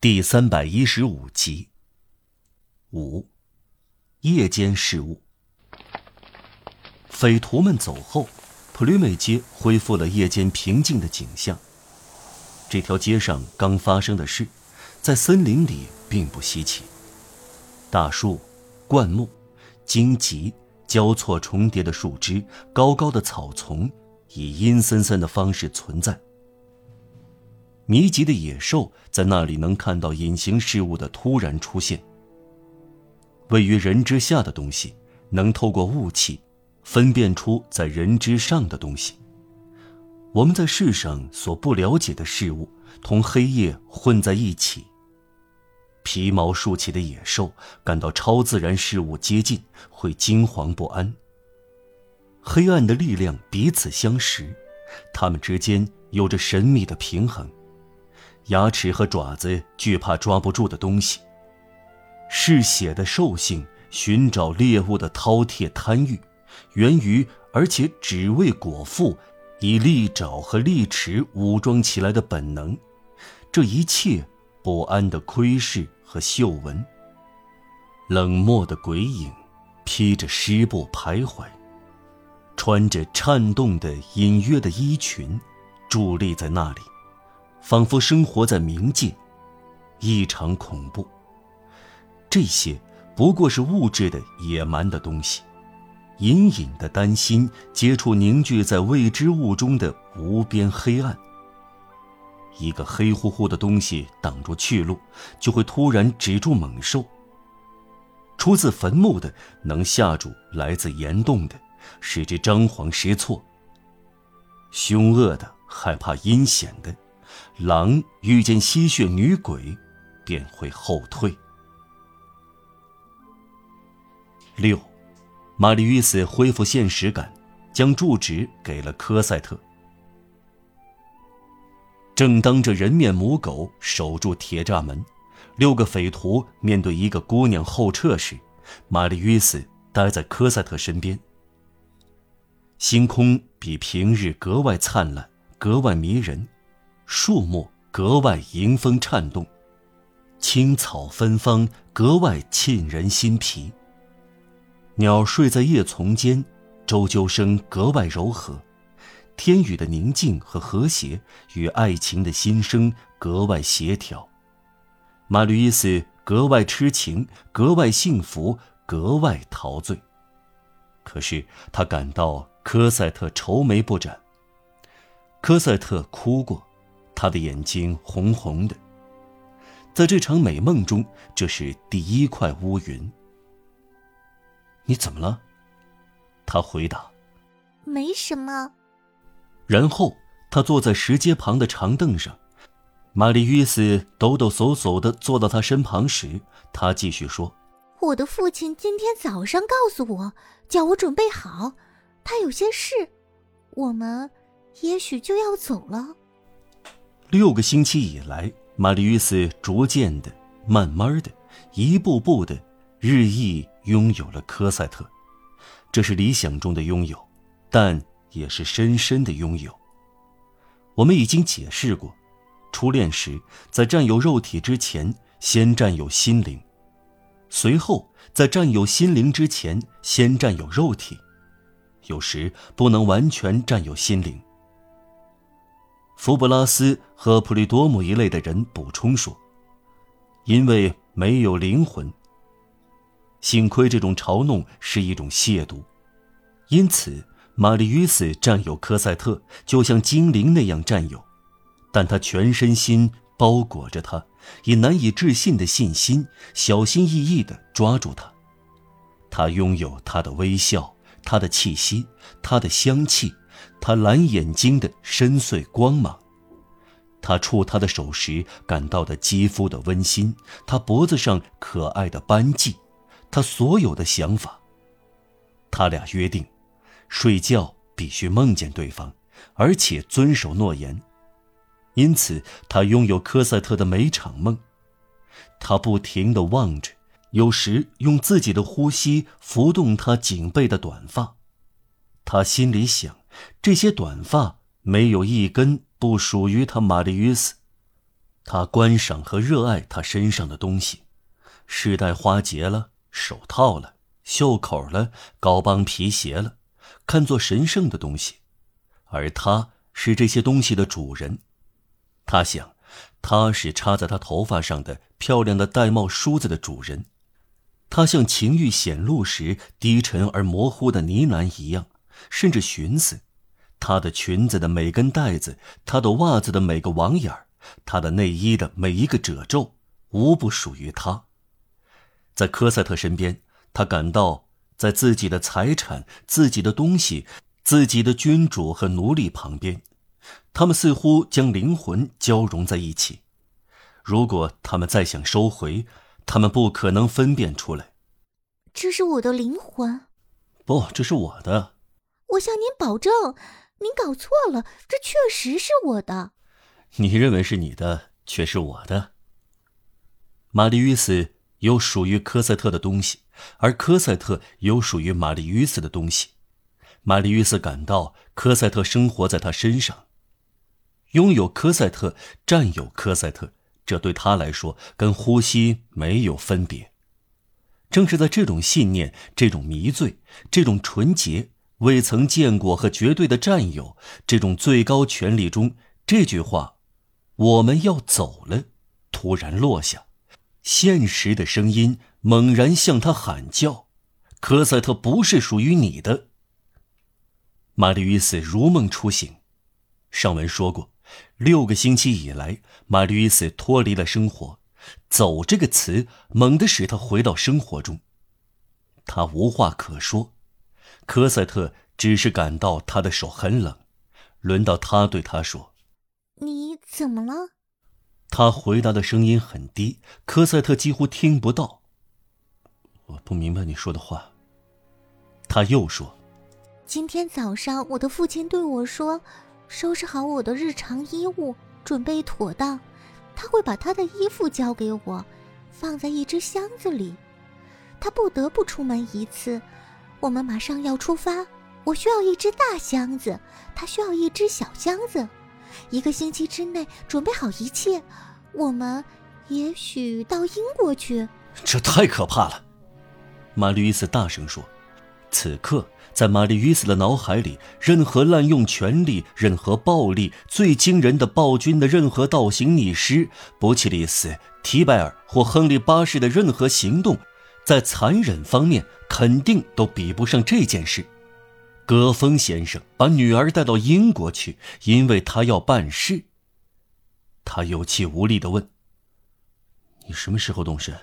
第三百一十五集。五，夜间事务。匪徒们走后，普吕美街恢复了夜间平静的景象。这条街上刚发生的事，在森林里并不稀奇。大树、灌木、荆棘交错重叠的树枝、高高的草丛，以阴森森的方式存在。密集的野兽在那里能看到隐形事物的突然出现。位于人之下的东西能透过雾气分辨出在人之上的东西。我们在世上所不了解的事物同黑夜混在一起。皮毛竖起的野兽感到超自然事物接近会惊惶不安。黑暗的力量彼此相识，它们之间有着神秘的平衡。牙齿和爪子惧怕抓不住的东西。嗜血的兽性寻找猎物的饕餮贪欲，源于而且只为果腹，以利爪和利齿武装起来的本能。这一切不安的窥视和嗅闻。冷漠的鬼影，披着湿布徘徊，穿着颤动的隐约的衣裙，伫立在那里。仿佛生活在冥界，异常恐怖。这些不过是物质的野蛮的东西，隐隐的担心接触凝聚在未知物中的无边黑暗。一个黑乎乎的东西挡住去路，就会突然止住猛兽。出自坟墓的能吓住来自岩洞的，使之张皇失措。凶恶的害怕阴险的。狼遇见吸血女鬼，便会后退。六，玛丽·斯恢复现实感，将住址给了科赛特。正当这人面母狗守住铁栅门，六个匪徒面对一个姑娘后撤时，玛丽·斯待在科赛特身边。星空比平日格外灿烂，格外迷人。树木格外迎风颤动，青草芬芳，格外沁人心脾。鸟睡在叶丛间，啾啾声格外柔和，天宇的宁静和和谐与爱情的心声格外协调。马吕伊斯格外痴情，格外幸福，格外陶醉。可是他感到科赛特愁眉不展。科赛特哭过。他的眼睛红红的，在这场美梦中，这是第一块乌云。你怎么了？他回答：“没什么。”然后他坐在石阶旁的长凳上，玛丽·约斯抖抖擞擞的坐到他身旁时，他继续说：“我的父亲今天早上告诉我，叫我准备好，他有些事，我们也许就要走了。”六个星期以来，玛丽·斯逐渐的、慢慢的、一步步的，日益拥有了科赛特。这是理想中的拥有，但也是深深的拥有。我们已经解释过，初恋时在占有肉体之前，先占有心灵；随后在占有心灵之前，先占有肉体。有时不能完全占有心灵。福布拉斯和普利多姆一类的人补充说：“因为没有灵魂。幸亏这种嘲弄是一种亵渎，因此玛丽·约斯占有科赛特，就像精灵那样占有，但他全身心包裹着他，以难以置信的信心，小心翼翼地抓住他。他拥有他的微笑，他的气息，他的香气。”他蓝眼睛的深邃光芒，他触他的手时感到的肌肤的温馨，他脖子上可爱的斑迹，他所有的想法。他俩约定，睡觉必须梦见对方，而且遵守诺言。因此，他拥有科赛特的每场梦。他不停地望着，有时用自己的呼吸拂动他颈背的短发。他心里想。这些短发没有一根不属于他玛丽·约斯。他观赏和热爱他身上的东西，饰带花结了，手套了，袖口了，高帮皮鞋了，看作神圣的东西，而他是这些东西的主人。他想，他是插在他头发上的漂亮的玳瑁梳子的主人。他像情欲显露时低沉而模糊的呢喃一样，甚至寻思，她的裙子的每根带子，她的袜子的每个网眼儿，她的内衣的每一个褶皱，无不属于他。在科赛特身边，他感到在自己的财产、自己的东西、自己的君主和奴隶旁边，他们似乎将灵魂交融在一起。如果他们再想收回，他们不可能分辨出来，这是我的灵魂。不，这是我的。我向您保证，您搞错了，这确实是我的。你认为是你的，却是我的。玛丽·约斯有属于科赛特的东西，而科赛特有属于玛丽·约斯的东西。玛丽·约斯感到科赛特生活在他身上，拥有科赛特，占有科赛特。这对他来说跟呼吸没有分别。正是在这种信念、这种迷醉、这种纯洁、未曾见过和绝对的占有、这种最高权力中，这句话“我们要走了”突然落下，现实的声音猛然向他喊叫：“科赛特不是属于你的。”玛丽·与斯如梦初醒。上文说过。六个星期以来，玛丽·斯脱离了生活。走这个词猛地使他回到生活中。他无话可说。科赛特只是感到他的手很冷。轮到他对他说：“你怎么了？”他回答的声音很低，科赛特几乎听不到。我不明白你说的话。他又说：“今天早上，我的父亲对我说。”收拾好我的日常衣物，准备妥当，他会把他的衣服交给我，放在一只箱子里。他不得不出门一次，我们马上要出发。我需要一只大箱子，他需要一只小箱子。一个星期之内准备好一切，我们也许到英国去。这太可怕了，玛丽·伊斯大声说。此刻。在玛丽·约斯的脑海里，任何滥用权力、任何暴力、最惊人的暴君的任何倒行逆施，伯奇利斯、提拜尔或亨利八世的任何行动，在残忍方面肯定都比不上这件事。戈峰先生把女儿带到英国去，因为他要办事。他有气无力地问：“你什么时候动身？”